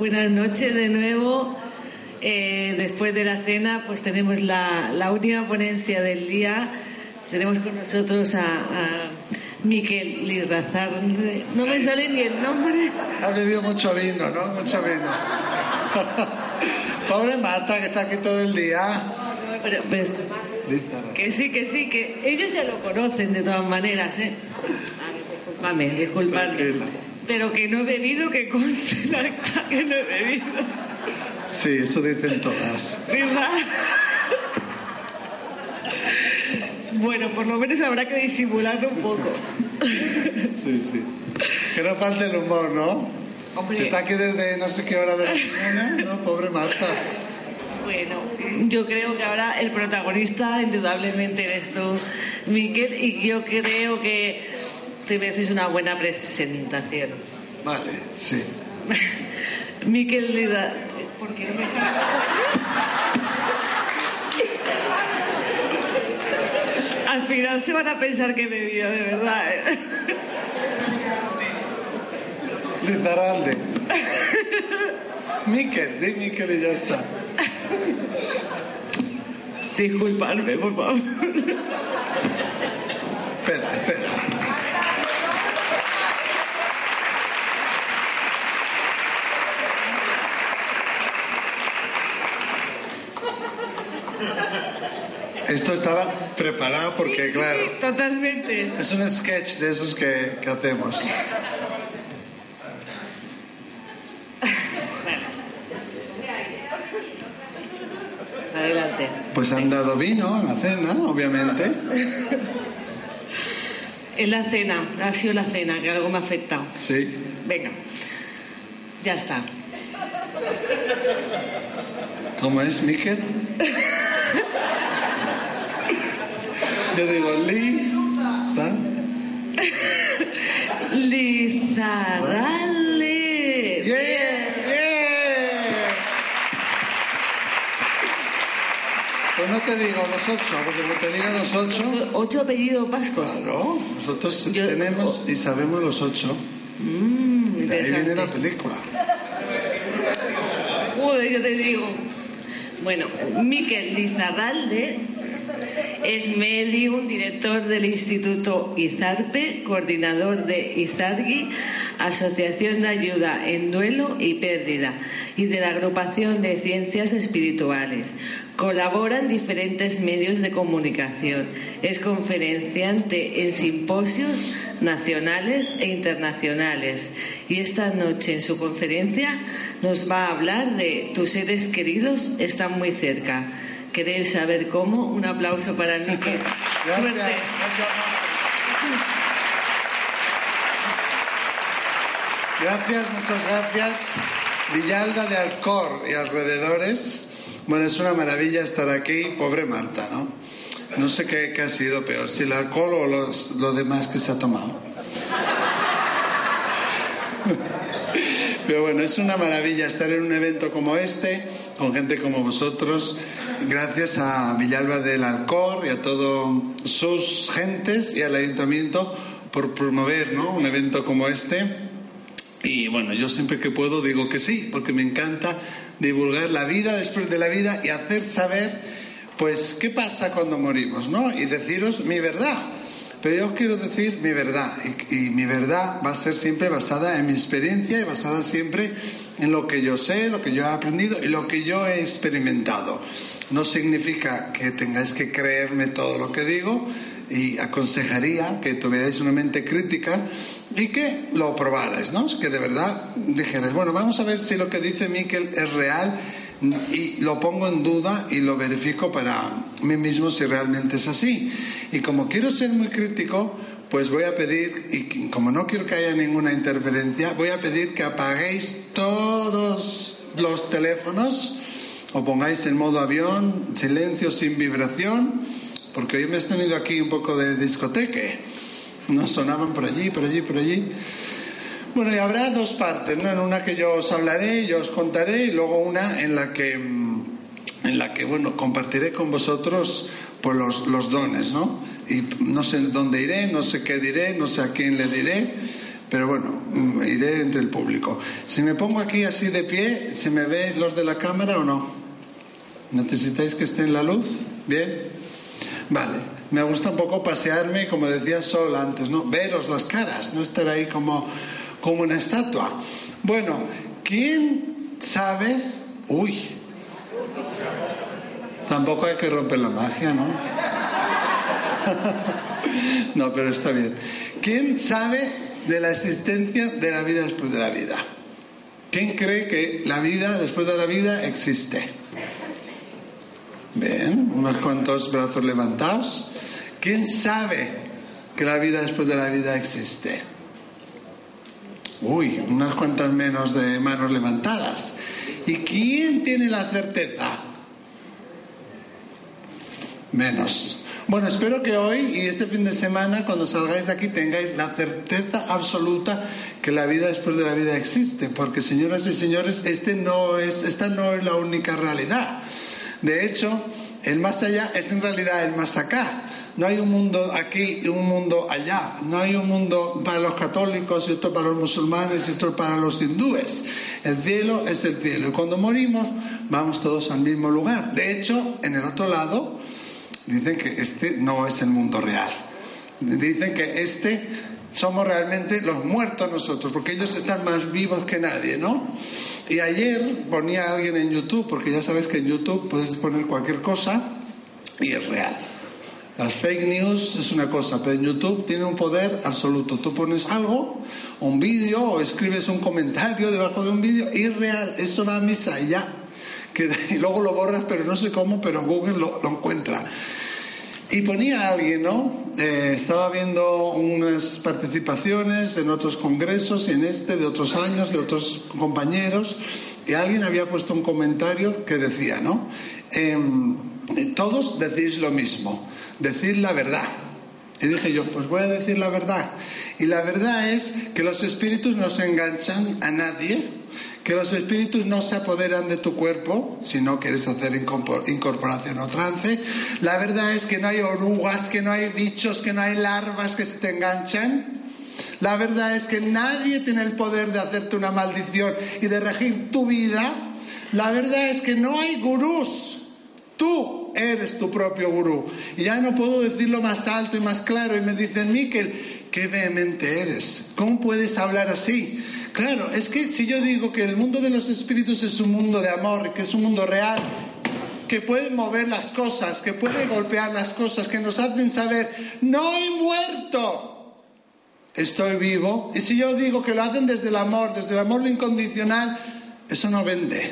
Buenas noches de nuevo. Eh, después de la cena, pues tenemos la, la última ponencia del día. Tenemos con nosotros a, a Miquel Lirrazar. No me sale ni el nombre. Ha bebido mucho vino, ¿no? Mucho vino. Pobre Marta, que está aquí todo el día. Pero, pero esto- que sí, que sí, que ellos ya lo conocen de todas maneras, ¿eh? Ah, discúlpame, discúlpame. Tranquila. Pero que no he bebido, que conste en acta que no he bebido. Sí, eso dicen todas. ¿Verdad? Bueno, por lo menos habrá que disimularlo un poco. Sí, sí. Que no falte el humor, ¿no? Hombre. Está aquí desde no sé qué hora de la mañana, ¿no? Pobre Marta. Bueno, yo creo que ahora el protagonista, indudablemente, eres tú, Miquel, y yo creo que te mereces una buena presentación. Vale, sí. Miquel Lida. ¿Por qué no me está- Al final se van a pensar que he bebido, de verdad. ¿eh? Lizarralde. Miquel, di Miquel y ya está. Disculpadme, por favor. Espera, espera. Esto estaba preparado porque, claro, Totalmente. es un sketch de esos que, que hacemos. Adelante. Pues han dado vino en la cena, obviamente. Es la cena, ha sido la cena, que algo me ha afectado. Sí. Venga, ya está. ¿Cómo es, Miquel? Yo digo, Lee. ¿va? Lizarralde. ¡Yeah! ¡Yeah! Pues no te digo los ocho, porque no te digo los ocho. Ocho apellidos vascos. Claro, nosotros Yo- tenemos y sabemos los ocho. Mm, Y de ahí viene la película. Joder, yo te digo. Bueno, Miquel Lizarralde es medium, director del Instituto Izarpe, coordinador de Izargui, Asociación de Ayuda en Duelo y Pérdida, y de la Agrupación de Ciencias Espirituales. Colabora en diferentes medios de comunicación. Es conferenciante en simposios nacionales e internacionales. Y esta noche en su conferencia nos va a hablar de tus seres queridos están muy cerca. ¿Queréis saber cómo? Un aplauso para. Gracias. Suerte. Gracias. Gracias, muchas gracias. Villalba de Alcor y alrededores. Bueno, es una maravilla estar aquí. Pobre Marta, ¿no? No sé qué, qué ha sido peor, si el alcohol o los, lo demás que se ha tomado. Pero bueno, es una maravilla estar en un evento como este, con gente como vosotros. Gracias a Villalba del Alcor y a todas sus gentes y al ayuntamiento por promover ¿no? un evento como este. Y bueno, yo siempre que puedo digo que sí, porque me encanta divulgar la vida después de la vida y hacer saber, pues, qué pasa cuando morimos, ¿no? Y deciros mi verdad. Pero yo quiero decir mi verdad, y, y mi verdad va a ser siempre basada en mi experiencia y basada siempre en lo que yo sé, lo que yo he aprendido y lo que yo he experimentado. No significa que tengáis que creerme todo lo que digo, y aconsejaría que tuvierais una mente crítica y que lo probarais, ¿no? Que de verdad dijerais, bueno, vamos a ver si lo que dice Miquel es real y lo pongo en duda y lo verifico para mí mismo si realmente es así. Y como quiero ser muy crítico, pues voy a pedir, y como no quiero que haya ninguna interferencia, voy a pedir que apaguéis todos los teléfonos o pongáis en modo avión, silencio sin vibración, porque hoy me he tenido aquí un poco de discoteque. Nos sonaban por allí, por allí, por allí. Bueno, y habrá dos partes, ¿no? En una que yo os hablaré, yo os contaré, y luego una en la que, mm, en la que bueno, compartiré con vosotros pues, los, los dones, ¿no? Y no sé dónde iré, no sé qué diré, no sé a quién le diré, pero bueno, mm, iré entre el público. Si me pongo aquí así de pie, ¿se me ve los de la cámara o no? ¿Necesitáis que esté en la luz? ¿Bien? Vale. Me gusta un poco pasearme, como decía Sol antes, ¿no? Veros las caras, no estar ahí como como una estatua. Bueno, ¿quién sabe? Uy, tampoco hay que romper la magia, ¿no? no, pero está bien. ¿Quién sabe de la existencia de la vida después de la vida? ¿Quién cree que la vida después de la vida existe? Bien, unos cuantos brazos levantados. ¿Quién sabe que la vida después de la vida existe? Uy, unas cuantas menos de manos levantadas. ¿Y quién tiene la certeza? Menos. Bueno, espero que hoy y este fin de semana, cuando salgáis de aquí, tengáis la certeza absoluta que la vida después de la vida existe, porque señoras y señores, este no es, esta no es la única realidad. De hecho, el más allá es en realidad el más acá. No hay un mundo aquí y un mundo allá. No hay un mundo para los católicos y otro para los musulmanes y otro para los hindúes. El cielo es el cielo. Y cuando morimos, vamos todos al mismo lugar. De hecho, en el otro lado, dicen que este no es el mundo real. Dicen que este somos realmente los muertos nosotros, porque ellos están más vivos que nadie, ¿no? Y ayer ponía alguien en YouTube, porque ya sabes que en YouTube puedes poner cualquier cosa y es real. Las fake news es una cosa, pero en YouTube tiene un poder absoluto. Tú pones algo, un vídeo, o escribes un comentario debajo de un vídeo, y es real, eso va a misa y ya. y luego lo borras, pero no sé cómo, pero Google lo, encuentra. Y ponía a alguien, ¿no? Eh, estaba viendo unas participaciones en otros congresos en este de otros años, de otros compañeros, y alguien había puesto un comentario que decía, ¿no? Em, todos decís lo mismo decir la verdad. Y dije yo, pues voy a decir la verdad. Y la verdad es que los espíritus no se enganchan a nadie, que los espíritus no se apoderan de tu cuerpo si no quieres hacer incorporación o trance. La verdad es que no hay orugas, que no hay bichos, que no hay larvas que se te enganchan. La verdad es que nadie tiene el poder de hacerte una maldición y de regir tu vida. La verdad es que no hay gurús. Tú eres tu propio gurú. Y ya no puedo decirlo más alto y más claro. Y me dicen, Miquel, qué vehemente eres. ¿Cómo puedes hablar así? Claro, es que si yo digo que el mundo de los espíritus es un mundo de amor, que es un mundo real, que puede mover las cosas, que puede golpear las cosas, que nos hacen saber, no he muerto, estoy vivo. Y si yo digo que lo hacen desde el amor, desde el amor incondicional, eso no vende.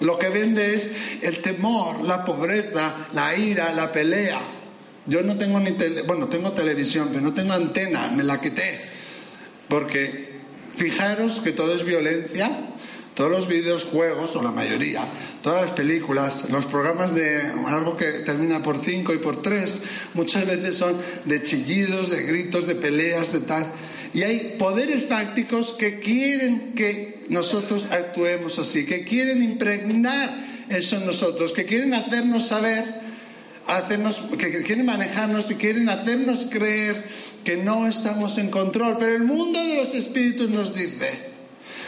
Lo que vende es el temor, la pobreza, la ira, la pelea. Yo no tengo ni tele, bueno, tengo televisión, pero no tengo antena, me la quité. Porque fijaros que todo es violencia, todos los videojuegos, o la mayoría, todas las películas, los programas de algo que termina por cinco y por tres, muchas veces son de chillidos, de gritos, de peleas, de tal. Y hay poderes fácticos que quieren que nosotros actuemos así, que quieren impregnar eso en nosotros, que quieren hacernos saber, hacernos, que quieren manejarnos y quieren hacernos creer que no estamos en control. Pero el mundo de los espíritus nos dice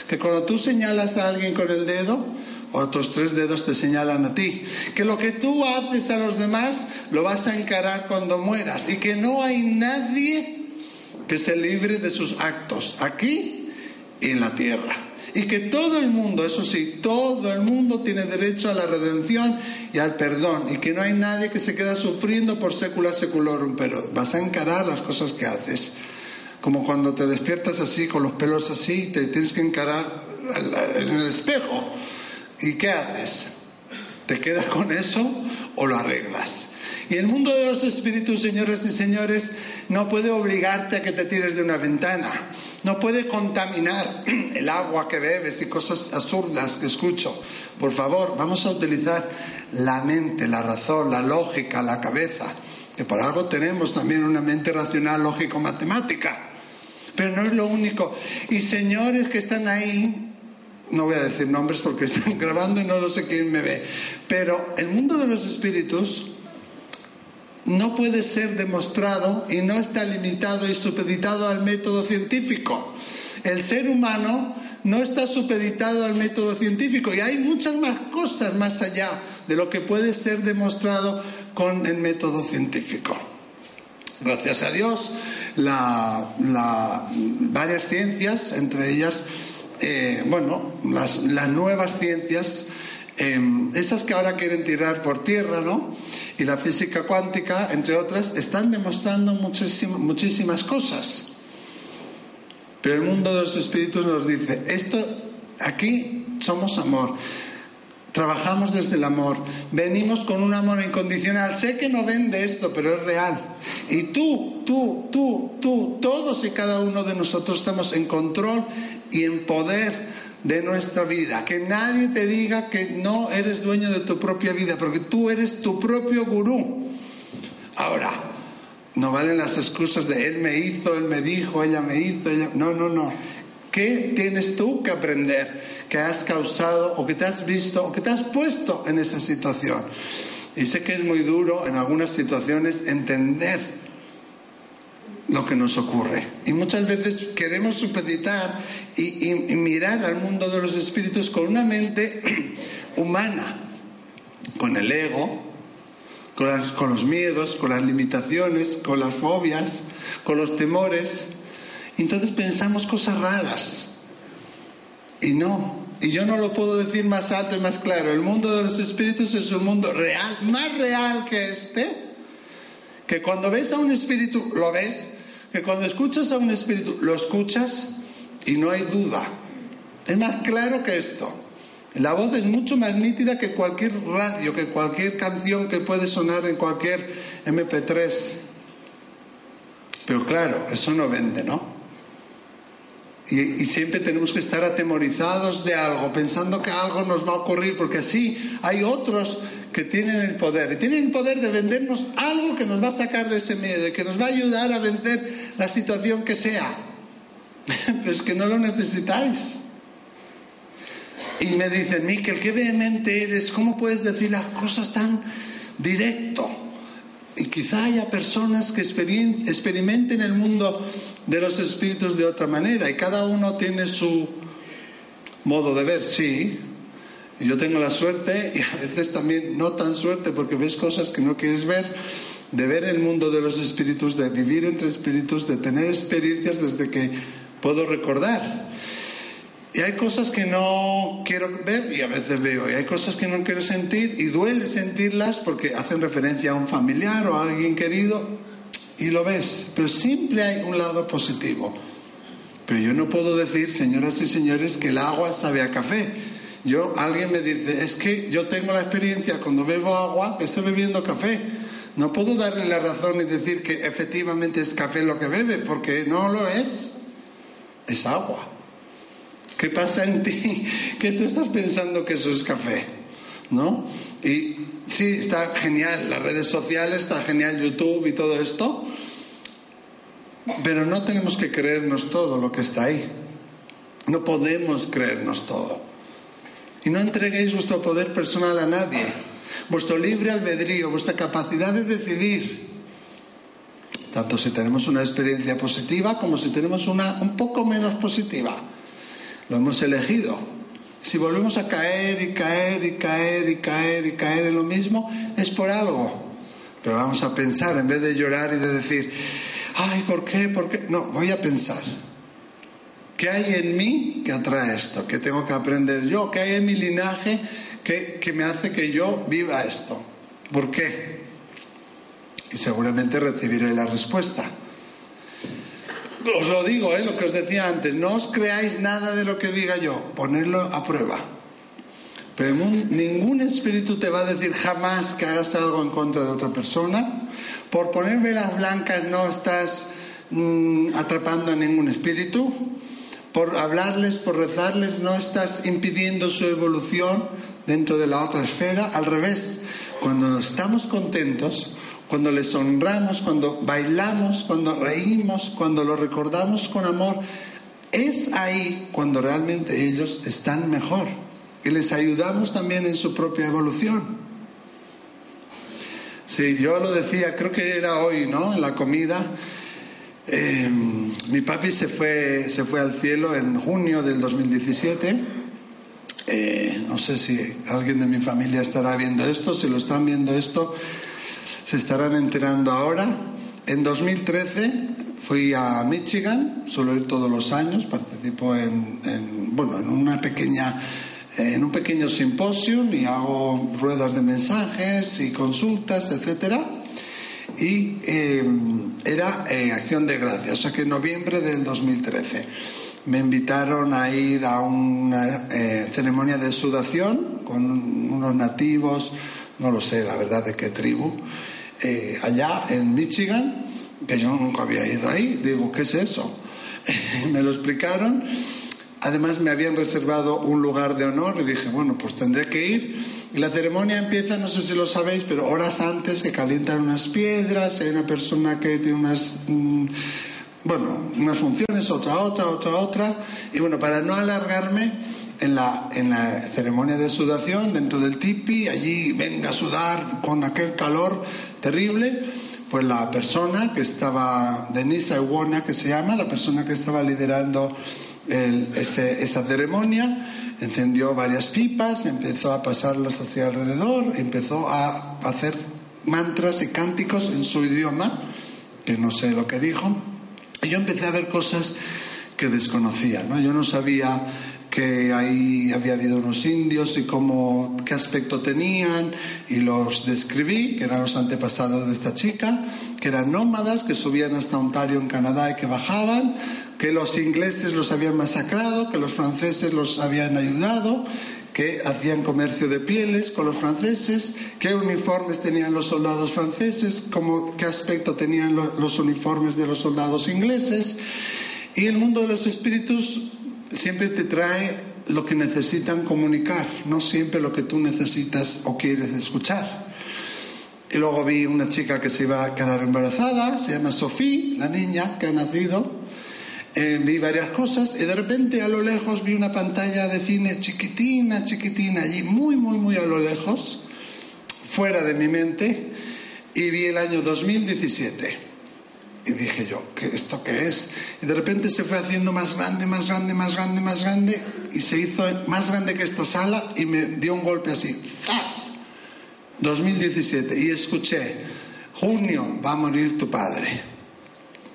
que cuando tú señalas a alguien con el dedo, otros tres dedos te señalan a ti. Que lo que tú haces a los demás lo vas a encarar cuando mueras y que no hay nadie que se libre de sus actos aquí y en la tierra. Y que todo el mundo, eso sí, todo el mundo tiene derecho a la redención y al perdón. Y que no hay nadie que se queda sufriendo por secula seculorum, pero vas a encarar las cosas que haces. Como cuando te despiertas así, con los pelos así, te tienes que encarar en el espejo. ¿Y qué haces? ¿Te quedas con eso o lo arreglas? Y el mundo de los espíritus, señoras y señores, no puede obligarte a que te tires de una ventana. No puede contaminar el agua que bebes y cosas absurdas que escucho. Por favor, vamos a utilizar la mente, la razón, la lógica, la cabeza. Que por algo tenemos también una mente racional, lógico-matemática. Pero no es lo único. Y señores que están ahí, no voy a decir nombres porque están grabando y no lo sé quién me ve, pero el mundo de los espíritus no puede ser demostrado y no está limitado y supeditado al método científico. El ser humano no está supeditado al método científico y hay muchas más cosas más allá de lo que puede ser demostrado con el método científico. Gracias a Dios, varias ciencias, entre ellas, eh, bueno, las, nuevas ciencias, em, esas que ahora quieren tirar por tierra, ¿no? y la física cuántica, entre otras, están demostrando muchísimas cosas. Pero el mundo de los espíritus nos dice, esto aquí somos amor, trabajamos desde el amor, venimos con un amor incondicional. Sé que no ven de esto, pero es real. Y tú, tú, tú, tú, todos y cada uno de nosotros estamos en control y en poder de nuestra vida. Que nadie te diga que no eres dueño de tu propia vida, porque tú eres tu propio gurú. Ahora, no valen las excusas de él me hizo, él me dijo, ella me hizo, ella... No, no, no. ¿Qué tienes tú que aprender que has causado o que te has visto o que te has puesto en esa situación? Y sé que es muy duro en algunas situaciones entender lo que nos ocurre. Y muchas veces queremos supeditar y, mirar al mundo de los espíritus con una mente humana, con el ego, con, los miedos, con las limitaciones, con las fobias, con los temores. Entonces pensamos cosas raras. Y no, y yo no lo puedo decir más alto y más claro. El mundo de los espíritus es un mundo real, más real que este. Que cuando ves a un espíritu, lo ves, que cuando escuchas a un espíritu lo escuchas y no hay duda. Es más claro que esto. La voz es mucho más nítida que cualquier radio, que cualquier canción que puede sonar en cualquier MP3. Pero claro, eso no vende, ¿no? Y, y, siempre tenemos que estar atemorizados de algo, pensando que algo nos va a ocurrir, porque así hay otros que tienen el poder. Y tienen el poder de vendernos algo que nos va a sacar de ese miedo y que nos va a ayudar a vencer la situación que sea. Pero es que no lo necesitáis. Y me dicen, Miquel, qué vehemente eres, ¿cómo puedes decir las cosas tan directo? Y quizá haya personas que experimenten el mundo de los espíritus de otra manera y cada uno tiene su modo de ver, sí, yo tengo la suerte, y a veces también no tan suerte porque ves cosas que no quieres ver, de ver el mundo de los espíritus, de vivir entre espíritus, de tener experiencias desde que puedo recordar. Y hay cosas que no quiero ver y a veces veo, y hay cosas que no quiero sentir y duele sentirlas porque hacen referencia a un familiar o a alguien querido y lo ves, pero siempre hay un lado positivo. Pero yo no puedo decir, señoras y señores, que el agua sabe a café yo, alguien me dice, es que yo tengo la experiencia cuando bebo agua estoy bebiendo café. No puedo darle la razón y decir que efectivamente es café lo que bebe, porque no lo es. Es agua. ¿Qué pasa en ti? Que tú estás pensando que eso es café, ¿no? Y sí, está genial, las redes sociales, está genial YouTube y todo esto, pero no tenemos que creernos todo lo que está ahí. No podemos creernos todo. Y no entreguéis vuestro poder personal a nadie, vuestro libre albedrío, vuestra capacidad de decidir. Tanto si tenemos una experiencia positiva como si tenemos una un poco menos positiva. Lo hemos elegido. Si volvemos a caer y caer y caer y caer y caer en lo mismo, es por algo. Pero vamos a pensar, en vez de llorar y de decir, ay, ¿por qué? ¿Por qué? No, voy a pensar. ¿Qué hay en mí que atrae esto? ¿Qué tengo que aprender yo? ¿Qué hay en mi linaje que, me hace que yo viva esto? ¿Por qué? Y seguramente recibiré la respuesta. Os lo digo, ¿eh? lo que os decía antes, no os creáis nada de lo que diga yo, ponerlo a prueba. pero ningún espíritu te va a decir jamás que hagas algo en contra de otra persona. Por poner velas blancas no estás mm, atrapando a ningún espíritu. Por hablarles, por rezarles, no estás impidiendo su evolución dentro de la otra esfera. Al revés, cuando estamos contentos, cuando les honramos, cuando bailamos, cuando reímos, cuando lo recordamos con amor, es ahí cuando realmente ellos están mejor y les ayudamos también en su propia evolución. Sí, yo lo decía, creo que era hoy, ¿no? En la comida. Em, mi papi se fue, se fue al cielo en junio del 2017. Eh, no sé si alguien de mi familia estará viendo esto, si lo están viendo esto, se estarán enterando ahora. En 2013 fui a Michigan, suelo ir todos los años, participo en, bueno, en una pequeña en un pequeño simposio y hago ruedas de mensajes y consultas, etcétera. Y eh, era en acción de gracias, o sea que en noviembre del 2013 me invitaron a ir a una eh, ceremonia de sudación con unos nativos, no lo sé la verdad de qué tribu, eh, allá en Michigan que yo nunca había ido ahí. Digo, ¿qué es eso? me lo explicaron. Además me habían reservado un lugar de honor y dije, bueno, pues tendré que ir. Y la ceremonia empieza, no sé si lo sabéis, pero horas antes se calientan unas piedras, hay una persona que tiene unas, mm, bueno, unas funciones, otra, otra, otra, otra. Y bueno, para no alargarme, en la, en la ceremonia de sudación, dentro del tipi, allí venga a sudar con aquel calor terrible pues la persona que estaba, Denise Iwona, que se llama, la persona que estaba liderando esa ceremonia, encendió varias pipas, empezó a pasarlas hacia alrededor, empezó a hacer mantras y cánticos en su idioma, que no sé lo que dijo, y yo empecé a ver cosas que desconocía, ¿no? Yo no sabía que ahí había habido unos indios y cómo, qué aspecto tenían, y los describí, que eran los antepasados de esta chica, que eran nómadas, que subían hasta Ontario en Canadá y que bajaban, que los ingleses los habían masacrado, que los franceses los habían ayudado, que hacían comercio de pieles con los franceses, qué uniformes tenían los soldados franceses, cómo, qué aspecto tenían los uniformes de los soldados ingleses. Y el mundo de los espíritus siempre te trae lo que necesitan comunicar, no siempre lo que tú necesitas o quieres escuchar. Y luego vi una chica que se iba a quedar embarazada, se llama Sofía, la niña que ha nacido. Vi varias cosas y de repente a lo lejos vi una pantalla de cine chiquitina, chiquitina, allí muy, muy, muy a lo lejos, fuera de mi mente, y vi el año 2017. Y dije yo, ¿qué, ¿esto qué es? Y de repente se fue haciendo más grande, más grande, más grande, más grande, y se hizo más grande que esta sala y me dio un golpe así, ¡zas! 2017, y escuché, junio va a morir tu padre.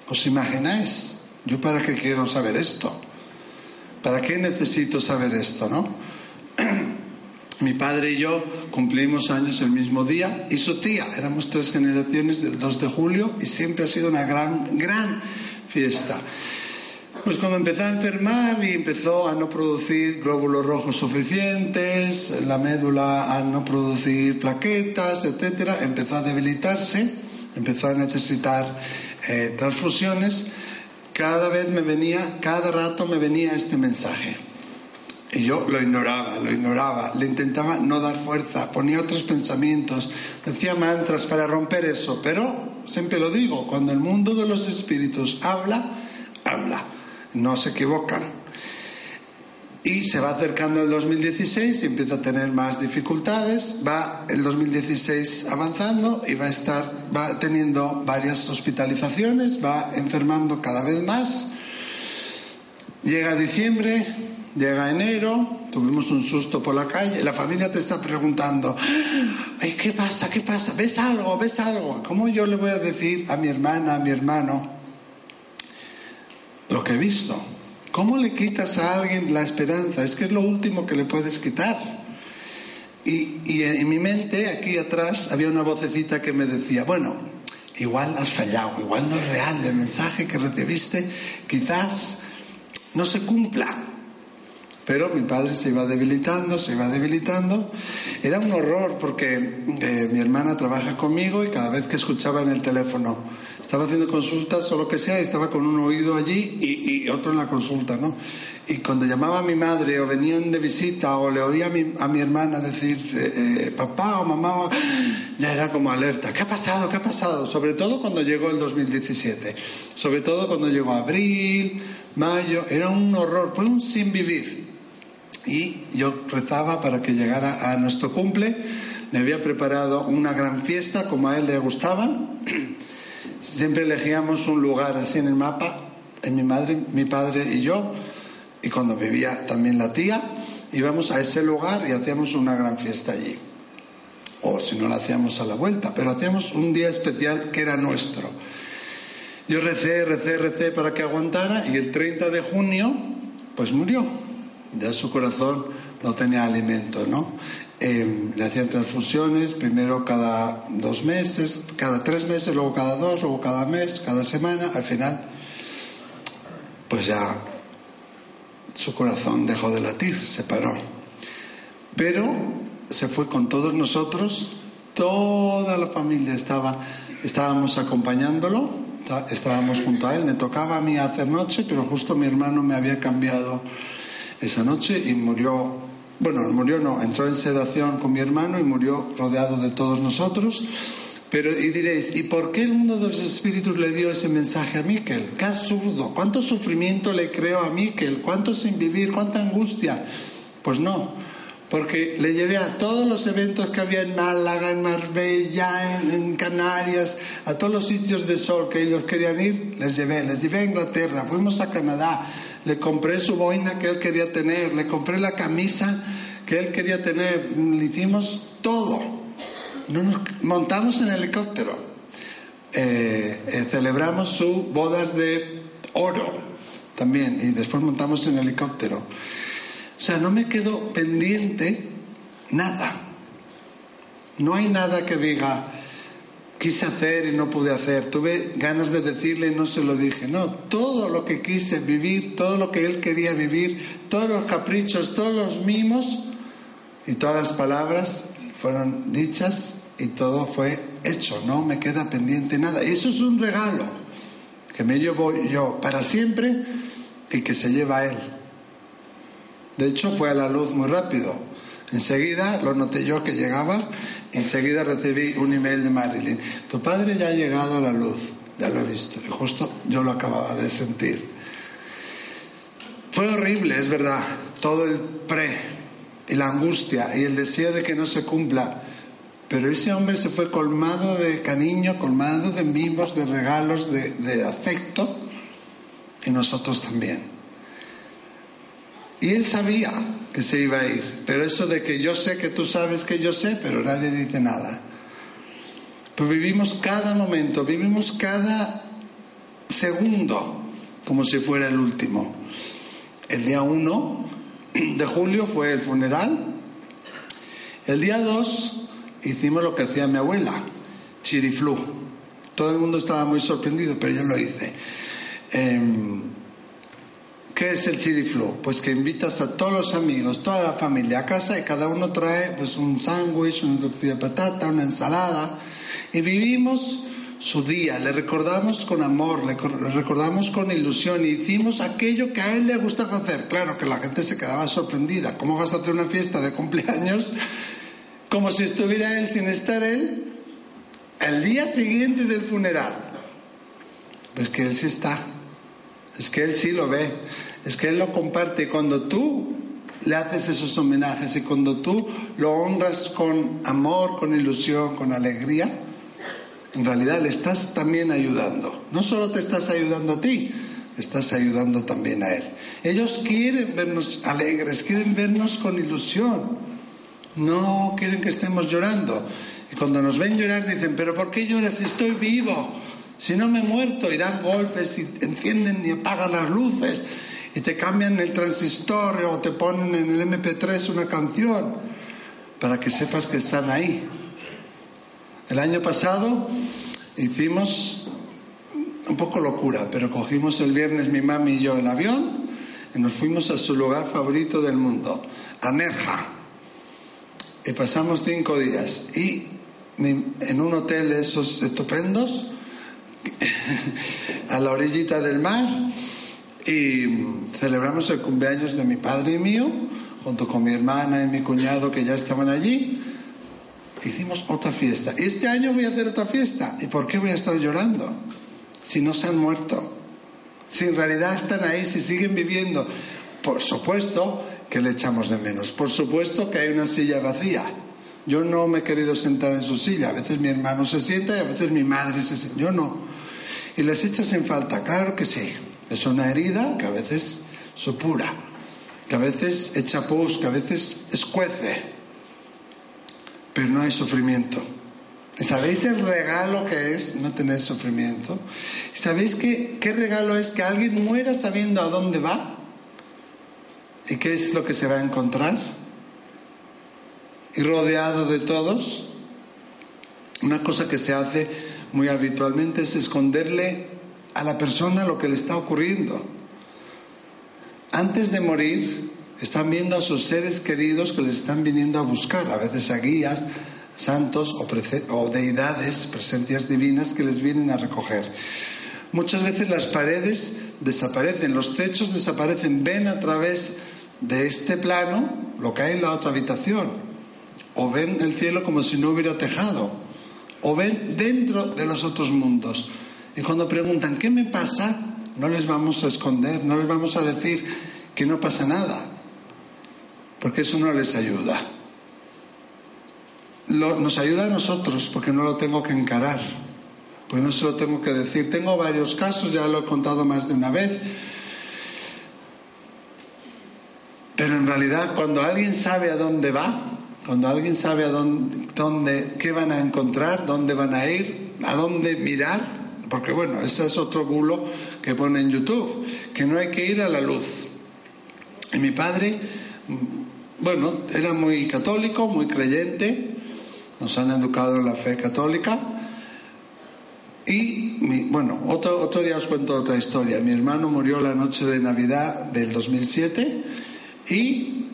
¿Os imagináis? ¿Yo para qué quiero saber esto? ¿Para qué necesito saber esto, no? Mi padre y yo cumplimos años el mismo día y su tía, éramos tres generaciones del 2 de julio y siempre ha sido una gran, gran fiesta. Pues cuando empezó a enfermar y empezó a no producir glóbulos rojos suficientes, la médula a no producir plaquetas, etcétera, empezó a debilitarse, empezó a necesitar eh, transfusiones. Cada vez me venía, cada rato me venía este mensaje y yo lo ignoraba, lo ignoraba, le intentaba no dar fuerza, ponía otros pensamientos, decía mantras para romper eso, pero siempre lo digo, cuando el mundo de los espíritus habla, habla, no se equivocan. Y se va acercando el 2016 y empieza a tener más dificultades, va el 2016 avanzando y va a estar, va teniendo varias hospitalizaciones, va enfermando cada vez más. Llega diciembre, Llega enero, tuvimos un susto por la calle, la familia te está preguntando, Ay, ¿qué pasa? ¿Qué pasa? ¿Ves algo? ¿Ves algo? ¿Cómo yo le voy a decir a mi hermana, a mi hermano, lo que he visto? ¿Cómo le quitas a alguien la esperanza? Es que es lo último que le puedes quitar. Y, y en mi mente, aquí atrás, había una vocecita que me decía, bueno, igual has fallado, igual no es real el mensaje que recibiste, quizás no se cumpla Pero mi padre se iba debilitando, se iba debilitando. Era un horror porque eh, mi hermana trabaja conmigo y cada vez que escuchaba en el teléfono, estaba haciendo consultas o lo que sea, y estaba con un oído allí y, otro en la consulta, ¿no? Y cuando llamaba a mi madre o venían de visita o le oía a mi, a mi hermana decir eh, eh, papá o mamá, ya era como alerta. ¿Qué ha pasado? ¿Qué ha pasado? Sobre todo cuando llegó el 2017. Sobre todo cuando llegó abril, mayo. Era un horror, fue un sin vivir. Y yo rezaba para que llegara a nuestro cumple. Le había preparado una gran fiesta como a él le gustaba. Siempre elegíamos un lugar así en el mapa, en mi madre, mi padre y yo y cuando vivía también la tía, íbamos a ese lugar y hacíamos una gran fiesta allí. O si no la hacíamos a la vuelta, pero hacíamos un día especial que era nuestro. Yo recé, recé, recé para que aguantara y el 30 de junio, pues murió. Ya su corazón no tenía alimento, ¿no? Em, le hacían transfusiones, primero cada dos meses, cada tres meses, luego cada dos, luego cada mes, cada semana. Al final, pues ya su corazón dejó de latir, se paró. Pero se fue con todos nosotros, toda la familia estaba, estábamos acompañándolo, estábamos junto a él, me tocaba a mí hacer noche, pero justo mi hermano me había cambiado esa noche y murió, bueno, murió no, entró en sedación con mi hermano y murió rodeado de todos nosotros. Pero, y diréis, ¿y por qué el mundo de los espíritus le dio ese mensaje a Miquel? Qué absurdo, cuánto sufrimiento le creó a Miquel, cuánto sin vivir, cuánta angustia. Pues no, porque le llevé a todos los eventos que había en Málaga, en Marbella, en, en, Canarias, a todos los sitios de sol que ellos querían ir, les llevé, les llevé a Inglaterra, fuimos a Canadá, le compré su boina que él quería tener, le compré la camisa que él quería tener, le hicimos todo no nos montamos en helicóptero. Eh, eh, celebramos sus bodas de oro también y después montamos en helicóptero. O sea, no me quedo pendiente nada. No hay nada que diga, quise hacer y no pude hacer. Tuve ganas de decirle y no se lo dije. No, todo lo que quise vivir, todo lo que él quería vivir, todos los caprichos, todos los mimos y todas las palabras fueron dichas y todo fue hecho, no me queda pendiente nada. Y eso es un regalo que me llevo yo para siempre y que se lleva él. De hecho, fue a la luz muy rápido. Enseguida lo noté yo que llegaba, enseguida recibí un email de Marilyn. Tu padre ya ha llegado a la luz, ya lo he visto, y justo yo lo acababa de sentir. Fue horrible, es verdad, todo el pre y la angustia y el deseo de que no se cumpla. Pero ese hombre se fue colmado de cariño, colmado de mimos, de regalos, de, afecto, y nosotros también. Y él sabía que se iba a ir, pero eso de que yo sé que tú sabes que yo sé, pero nadie dice nada. Pues vivimos cada momento, vivimos cada segundo como si fuera el último. El día 1 de julio fue el funeral. El día 2 hicimos lo que hacía mi abuela, chiriflú. Todo el mundo estaba muy sorprendido, pero yo lo hice. Em, ¿Qué es el chiriflú? Pues que invitas a todos los amigos, toda la familia a casa y cada uno trae pues, un sándwich, un dulce de patata, una ensalada y vivimos su día, le recordamos con amor, le recordamos con ilusión y hicimos aquello que a él le gustaba hacer. Claro que la gente se quedaba sorprendida. ¿Cómo vas a hacer una fiesta de cumpleaños como si estuviera él sin estar él el día siguiente del funeral? Pues que él sí está, es que él sí lo ve, es que él lo comparte. Cuando tú le haces esos homenajes y cuando tú lo honras con amor, con ilusión, con alegría, en realidad le estás también ayudando. No solo te estás ayudando a ti, estás ayudando también a él. Ellos quieren vernos alegres, quieren vernos con ilusión. No quieren que estemos llorando. Y cuando nos ven llorar dicen, pero ¿por qué lloras si estoy vivo? Si no me he muerto y dan golpes y encienden y apagan las luces y te cambian el transistor o te ponen en el MP3 una canción para que sepas que están ahí. El año pasado hicimos un poco locura, pero cogimos el viernes mi mami y yo el avión y nos fuimos a su lugar favorito del mundo, a Nerja. Y pasamos cinco días. Y en un hotel de esos estupendos, a la orillita del mar, y celebramos el cumpleaños de mi padre y mío, junto con mi hermana y mi cuñado que ya estaban allí. Hicimos otra fiesta. Este año voy a hacer otra fiesta. ¿Y por qué voy a estar llorando? Si no se han muerto. Si en realidad están ahí, si siguen viviendo. Por supuesto que le echamos de menos. Por supuesto que hay una silla vacía. Yo no me he querido sentar en su silla. A veces mi hermano se sienta y a veces mi madre se sienta. Yo no. Y les echas en falta, claro que sí. Es una herida que a veces supura, que a veces echa pus, que a veces escuece, pero no hay sufrimiento. ¿Y sabéis el regalo que es no tener sufrimiento? ¿Y sabéis qué, qué regalo es que alguien muera sabiendo a dónde va? ¿Y qué es lo que se va a encontrar? Y rodeado de todos. Una cosa que se hace muy habitualmente es esconderle a la persona lo que le está ocurriendo. Antes de morir, están viendo a sus seres queridos que les están viniendo a buscar, a veces a guías, santos o, deidades, presencias divinas que les vienen a recoger. Muchas veces las paredes desaparecen, los techos desaparecen, ven a través de este plano lo que hay en la otra habitación, o ven el cielo como si no hubiera tejado, o ven dentro de los otros mundos. Y cuando preguntan, ¿qué me pasa? No les vamos a esconder, no les vamos a decir que no pasa nada, porque eso no les ayuda. nos ayuda a nosotros porque no lo tengo que encarar, porque no se lo tengo que decir. Tengo varios casos, ya lo he contado más de una vez, pero en realidad cuando alguien sabe a dónde va, cuando alguien sabe a dónde, dónde qué van a encontrar, dónde van a ir, a dónde mirar, porque bueno, ese es otro bulo que pone en YouTube, que no hay que ir a la luz. Y mi padre, bueno, era muy católico, muy creyente, nos han educado en la fe católica. Y bueno, otro, otro día os cuento otra historia. Mi hermano murió la noche de Navidad del 2007 y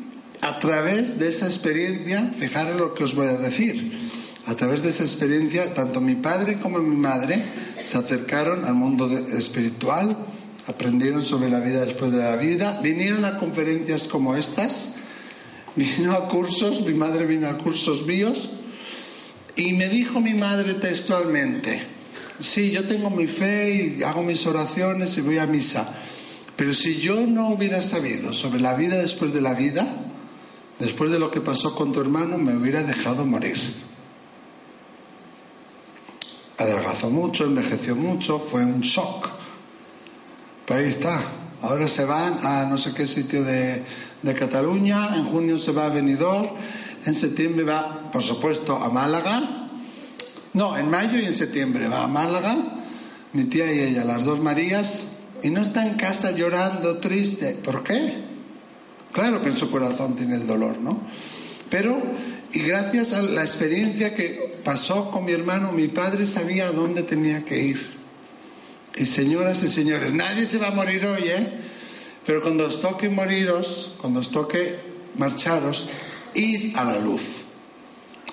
a través de esa experiencia, fijaros lo que os voy a decir, a través de esa experiencia, tanto mi padre como mi madre se acercaron al mundo espiritual, aprendieron sobre la vida después de la vida, vinieron a conferencias como estas, vino a cursos, mi madre vino a cursos míos, y me dijo mi madre textualmente, sí, yo tengo mi fe y hago mis oraciones y voy a misa, pero si yo no hubiera sabido sobre la vida después de la vida, después de lo que pasó con tu hermano, me hubiera dejado morir adelgazó mucho, envejeció mucho, fue un shock. Pues ahí está. Ahora se van a no sé qué sitio de, de Cataluña, en junio se va a Benidorm, en septiembre va, por supuesto, a Málaga. No, en mayo y en septiembre va a Málaga, mi tía y ella, las dos Marías, y no está en casa llorando, triste. ¿Por qué? Claro que en su corazón tiene el dolor, ¿no? Pero y gracias a la experiencia que pasó con mi hermano, mi padre sabía a dónde tenía que ir. Y señoras y señores, nadie se va a morir hoy, ¿eh? Pero cuando os toque moriros, cuando os toque marcharos, id a la luz.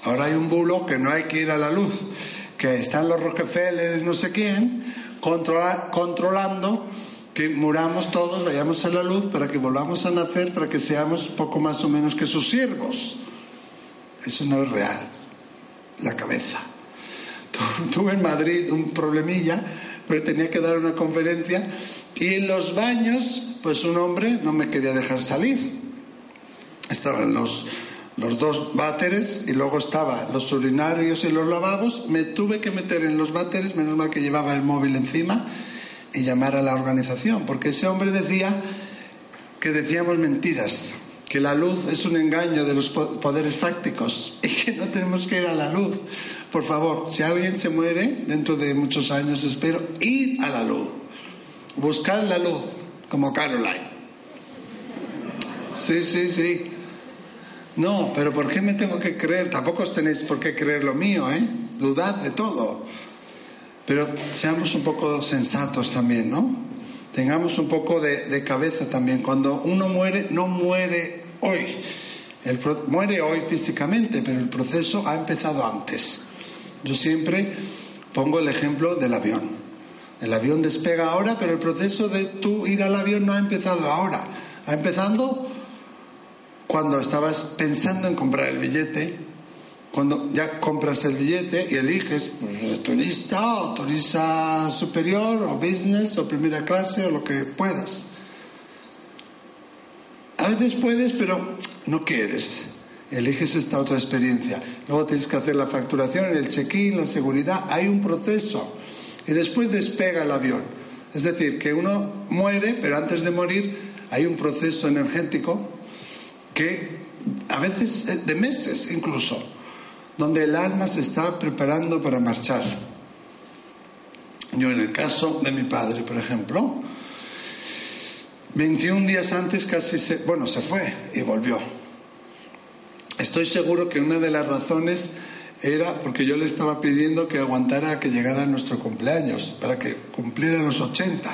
Ahora hay un bulo que no hay que ir a la luz, que están los Rockefeller, no sé quién, controlando que muramos todos, vayamos a la luz para que volvamos a nacer, para que seamos poco más o menos que sus siervos. Eso no es real. La cabeza. Tuve en Madrid un problemilla, pero tenía que dar una conferencia y en los baños, pues un hombre no me quería dejar salir. Estaban los, los dos váteres y luego estaban los urinarios y los lavabos. Me tuve que meter en los váteres, menos mal que llevaba el móvil encima, y llamar a la organización, porque ese hombre decía que decíamos mentiras que la luz es un engaño de los poderes fácticos y que no tenemos que ir a la luz. Por favor, si alguien se muere dentro de muchos años, espero, id a la luz. Buscad la luz, como Caroline. Sí, sí, sí. No, pero ¿por qué me tengo que creer? Tampoco os tenéis por qué creer lo mío, ¿eh? Dudad de todo. Pero seamos un poco sensatos también, ¿no? tengamos un poco de, cabeza también. Cuando uno muere, no muere hoy. muere hoy físicamente, pero el proceso ha empezado antes. Yo siempre pongo el ejemplo del avión. El avión despega ahora, pero el proceso de tú ir al avión no ha empezado ahora. Ha empezado cuando estabas pensando en comprar el billete, cuando ya compras el billete y eliges pues, turista o turista superior o business o primera clase o lo que puedas. A veces puedes, pero no quieres eliges esta otra experiencia. Luego tienes que hacer la facturación, el check-in, la seguridad. Hay un proceso y después despega el avión. Es decir, que uno muere, pero antes de morir hay un proceso energético que a veces de meses incluso, donde el alma se está preparando para marchar. Yo en el caso de mi padre, por ejemplo, 21 días antes casi se, bueno, se fue y volvió Estoy seguro que una de las razones era porque yo le estaba pidiendo que aguantara que llegara nuestro cumpleaños, para que cumpliera los 80.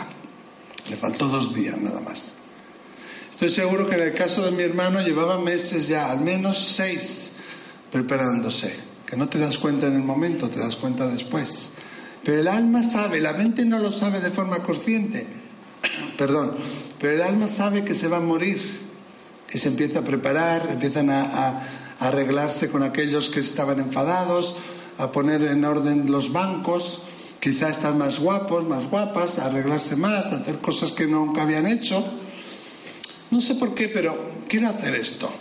Le faltó dos días nada más. Estoy seguro que en el caso de mi hermano llevaba meses ya, al menos seis, preparándose. Que no te das cuenta en el momento, te das cuenta después. Pero el alma sabe, la mente no lo sabe de forma consciente. Perdón, pero el alma sabe que se va a morir y se empieza a preparar, empiezan a, arreglarse con aquellos que estaban enfadados, a poner en orden los bancos, quizá están más guapos, más guapas, a arreglarse más, a hacer cosas que nunca habían hecho. No sé por qué, pero quiero hacer esto.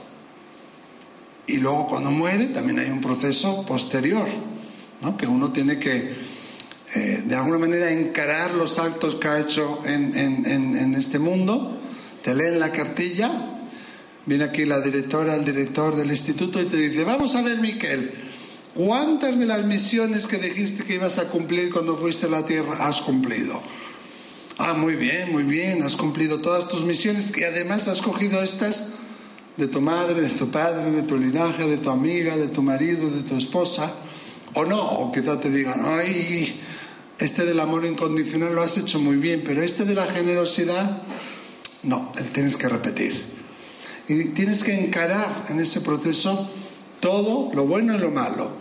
Y luego cuando muere también hay un proceso posterior, ¿no? que uno tiene que, eh, de alguna manera, encarar los actos que ha hecho en este mundo. Te leen la cartilla Viene aquí la directora, el director del instituto y te dice, vamos a ver, Miquel, ¿cuántas de las misiones que dijiste que ibas a cumplir cuando fuiste a la tierra has cumplido? Ah, muy bien, muy bien, has cumplido todas tus misiones y además has cogido estas de tu madre, de tu padre, de tu linaje, de tu amiga, de tu marido, de tu esposa. O no, o quizá te digan, ay, este del amor incondicional lo has hecho muy bien, pero este de la generosidad, no, tienes que repetir. Y tienes que encarar en ese proceso todo lo bueno y lo malo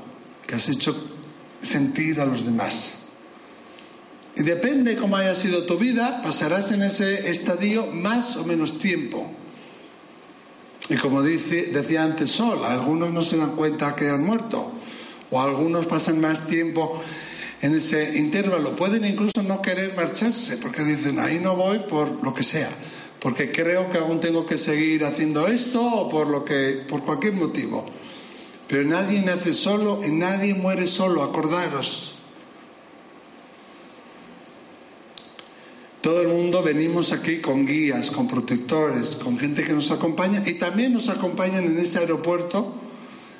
que has hecho sentir a los demás. Y depende cómo haya sido tu vida, pasarás en ese estadio más o menos tiempo. Y como dice, decía antes Sol, algunos no se dan cuenta que han muerto, o algunos pasan más tiempo en ese intervalo. Pueden incluso no querer marcharse, porque dicen, ahí no voy por lo que sea porque creo que aún tengo que seguir haciendo esto o por lo que por cualquier motivo. Pero nadie nace solo y nadie muere solo, acordaros. Todo el mundo venimos aquí con guías, con protectores, con gente que nos acompaña y también nos acompañan en este aeropuerto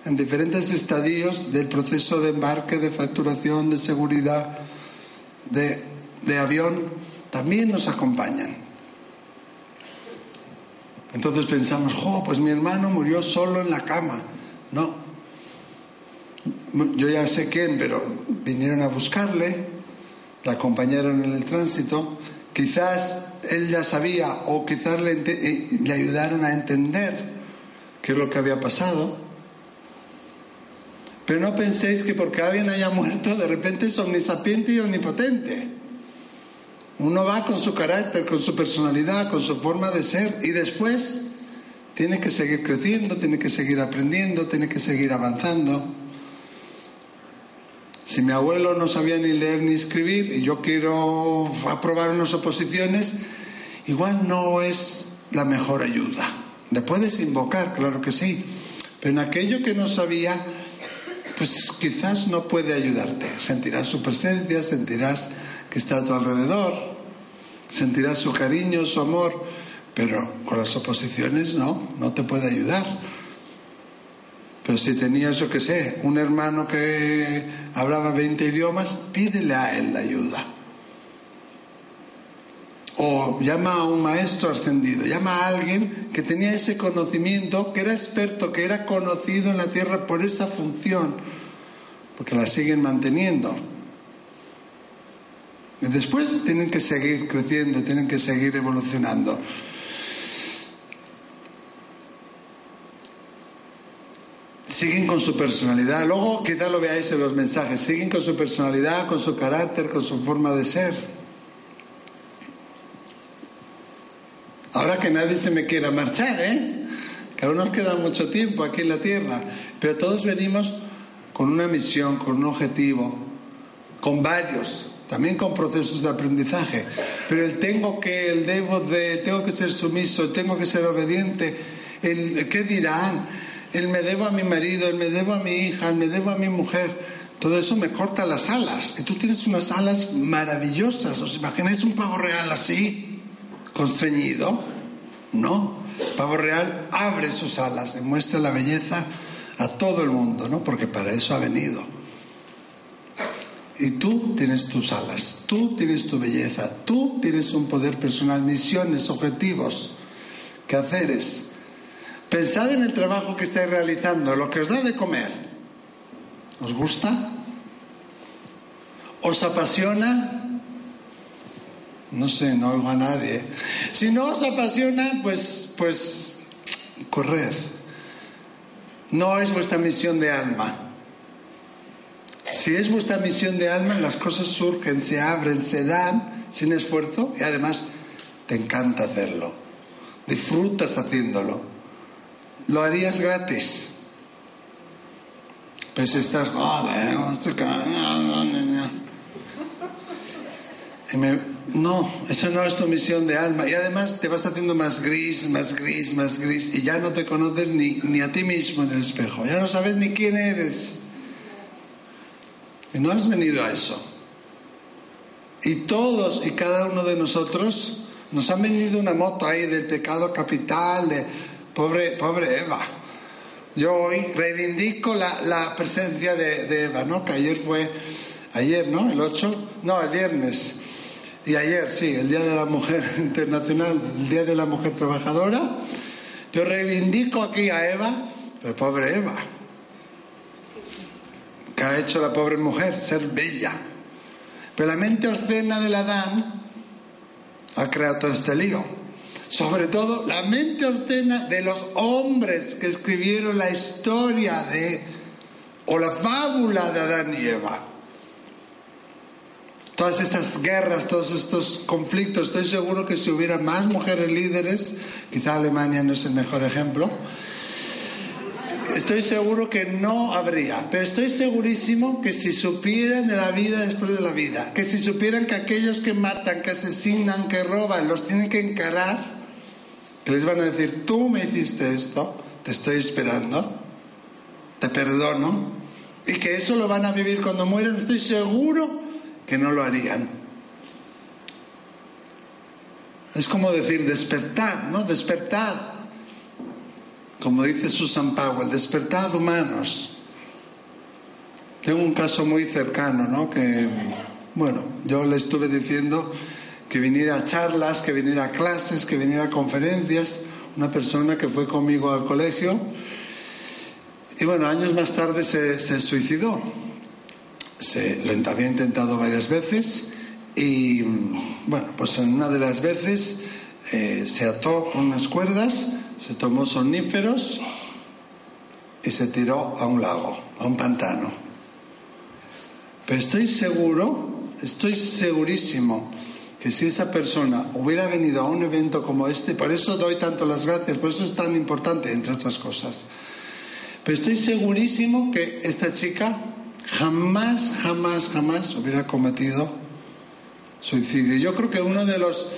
en diferentes estadios del proceso de embarque, de facturación, de seguridad, de, de avión, también nos acompañan. Entonces pensamos, oh, pues mi hermano murió solo en la cama. No. Yo ya sé quién, pero vinieron a buscarle, la acompañaron en el tránsito. Quizás él ya sabía o quizás le, eh, le ayudaron a entender qué es lo que había pasado. Pero no penséis que porque alguien haya muerto de repente es omnisapiente y omnipotente. Uno va con su carácter, con su personalidad, con su forma de ser y después tiene que seguir creciendo, tiene que seguir aprendiendo, tiene que seguir avanzando. Si mi abuelo no sabía ni leer ni escribir y yo quiero aprobar unas oposiciones, igual no es la mejor ayuda. Le puedes invocar, claro que sí, pero en aquello que no sabía, pues quizás no puede ayudarte. Sentirás su presencia, sentirás que está a tu alrededor, sentirás su cariño, su amor, pero con las oposiciones no, no te puede ayudar. Pero si tenías, yo qué sé, un hermano que hablaba 20 idiomas, pídele a él la ayuda. O llama a un maestro ascendido, llama a alguien que tenía ese conocimiento, que era experto, que era conocido en la tierra por esa función, porque la siguen manteniendo. Después tienen que seguir creciendo, tienen que seguir evolucionando. siguen con su personalidad. Luego quizá lo veáis en los mensajes. Siguen con su personalidad, con su carácter, con su forma de ser. Ahora que nadie se me quiera marchar, ¿eh? Que aún nos queda mucho tiempo aquí en la tierra. Pero todos venimos con una misión, con un objetivo, con varios, también con procesos de aprendizaje. Pero el tengo que, el debo de, tengo que ser sumiso, tengo que ser obediente, el qué dirán, el me debo a mi marido, el me debo a mi hija, el me debo a mi mujer. Todo eso me corta las alas. Y tú tienes unas alas maravillosas. ¿Os imagináis un pavo real así, constreñido? No. Pavo real abre sus alas, demuestra la belleza a todo el mundo, ¿no? Porque para eso ha venido. Y tú tienes tus alas, tú tienes tu belleza, tú tienes un poder personal, misiones, objetivos, quehaceres. Pensad en el trabajo que estáis realizando, lo que os da de comer. ¿Os gusta? ¿Os apasiona? No sé, no oigo a nadie. Si no os apasiona, pues, pues, corred. No es vuestra misión de alma. Si es vuestra misión de alma, las cosas surgen, se abren, se dan sin esfuerzo y además te encanta hacerlo. Disfrutas haciéndolo lo harías gratis. Pero si estás, no, eso no es tu misión de alma. Y además te vas haciendo más gris, más gris, más gris. Y ya no te conoces ni, ni a ti mismo en el espejo. Ya no sabes ni quién eres. Y no has venido a eso. Y todos y cada uno de nosotros nos han venido una moto ahí del pecado capital, de Pobre, pobre Eva. Yo hoy reivindico la, presencia de, Eva, ¿no? Que ayer fue, ayer, ¿no? El 8, no, el viernes. Y ayer, sí, el Día de la Mujer Internacional, el Día de la Mujer Trabajadora. Yo reivindico aquí a Eva, pero pobre Eva. ¿Qué ha hecho la pobre mujer? Ser bella. Pero la mente obscena del Adán ha creado todo este lío sobre todo la mente obscena de los hombres que escribieron la historia de, o la fábula de Adán y Eva. Todas estas guerras, todos estos conflictos, estoy seguro que si hubiera más mujeres líderes, quizá Alemania no es el mejor ejemplo, estoy seguro que no habría, pero estoy segurísimo que si supieran de la vida después de la vida, que si supieran que aquellos que matan, que asesinan, que roban, los tienen que encarar, que les van a decir, tú me hiciste esto, te estoy esperando, te perdono, y que eso lo van a vivir cuando mueran, estoy seguro que no lo harían. Es como decir, despertad, ¿no? Despertad. Como dice Susan Powell, despertad humanos. Tengo un caso muy cercano, ¿no? Que, bueno, yo le estuve diciendo que viniera a charlas, que viniera a clases, que viniera a conferencias, una persona que fue conmigo al colegio y bueno, años más tarde se, suicidó. Se, lo había intentado varias veces y bueno, pues en una de las veces eh, se ató con unas cuerdas, se tomó soníferos y se tiró a un lago, a un pantano. Pero estoy seguro, estoy segurísimo que si esa persona hubiera venido a un evento como este, por eso doy tanto las gracias, por eso es tan importante, entre otras cosas. Pero estoy segurísimo que esta chica jamás, jamás, jamás hubiera cometido suicidio. Yo creo que uno de los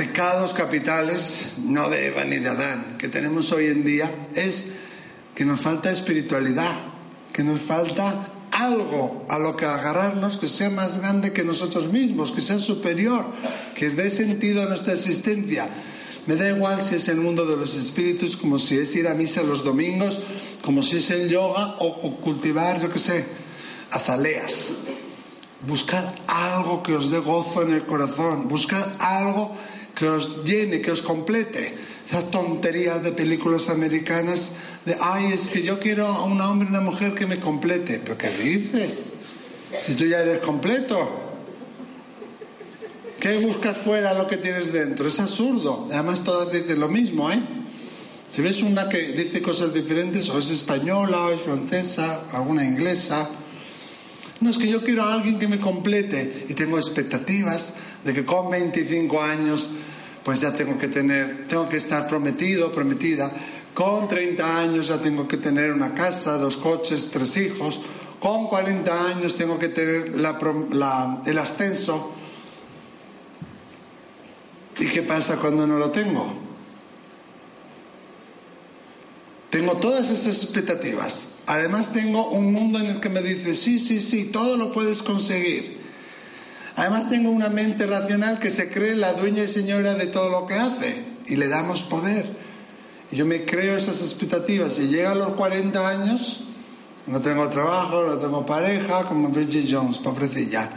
pecados capitales, no de Eva ni de Adán, que tenemos hoy en día, es que nos falta espiritualidad, que nos falta algo a lo que agarrarnos que sea más grande que nosotros mismos, que sea superior, que dé sentido a nuestra existencia. Me da igual si es el mundo de los espíritus, como si es ir a misa los domingos, como si es el yoga o, cultivar, yo qué sé, azaleas. Buscad algo que os dé gozo en el corazón, buscad algo que os llene, que os complete. Esas tonterías de películas americanas de, ay, es que yo quiero a un hombre y una mujer que me complete. ¿Pero qué dices? Si tú ya eres completo. ¿Qué buscas fuera lo que tienes dentro? Es absurdo. Además todas dicen lo mismo, ¿eh? Si ves una que dice cosas diferentes, o es española, o es francesa, alguna inglesa. No, es que yo quiero a alguien que me complete y tengo expectativas de que con 25 años pues ya tengo que tener, tengo que estar prometido, prometida. Con 30 años ya tengo que tener una casa, dos coches, tres hijos. Con 40 años tengo que tener el ascenso. ¿Y qué pasa cuando no lo tengo? Tengo todas esas expectativas. Además tengo un mundo en el que me dice, sí, sí, sí, todo lo puedes conseguir. Además tengo una mente racional que se cree la dueña y señora de todo lo que hace y le damos poder. Y yo me creo esas expectativas y llega a los 40 años, no tengo trabajo, no tengo pareja, como Bridget Jones, pobrecilla.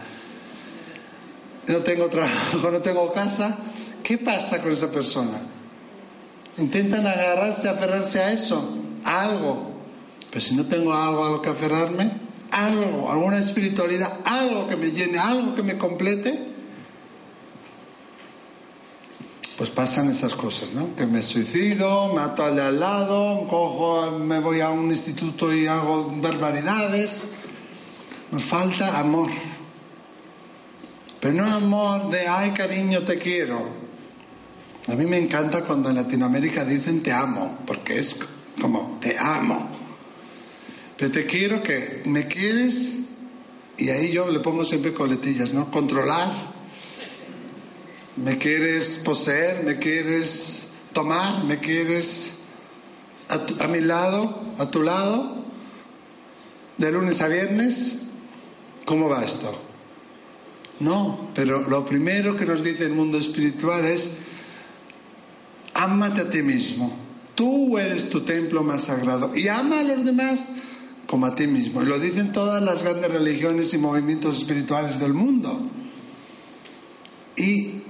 No tengo trabajo, no tengo casa. ¿Qué pasa con esa persona? Intentan agarrarse, aferrarse a eso, a algo. Pero si no tengo algo a lo que aferrarme, algo, alguna espiritualidad, algo que me llene, algo que me complete, pues pasan esas cosas, ¿no? Que me suicido, mato al de al lado, cojo, me voy a un instituto y hago barbaridades. Nos falta amor. Pero no amor de, ay cariño, te quiero. A mí me encanta cuando en Latinoamérica dicen te amo, porque es como te amo. Pero te quiero que me quieres, y ahí yo le pongo siempre coletillas, ¿no? Controlar, me quieres poseer, me quieres tomar, me quieres a, a mi lado, a tu lado, de lunes a viernes. ¿Cómo va esto? No, pero lo primero que nos dice el mundo espiritual es Ámate a ti mismo. Tú eres tu templo más sagrado. Y ama a los demás como a ti mismo. Y lo dicen todas las grandes religiones y movimientos espirituales del mundo. Y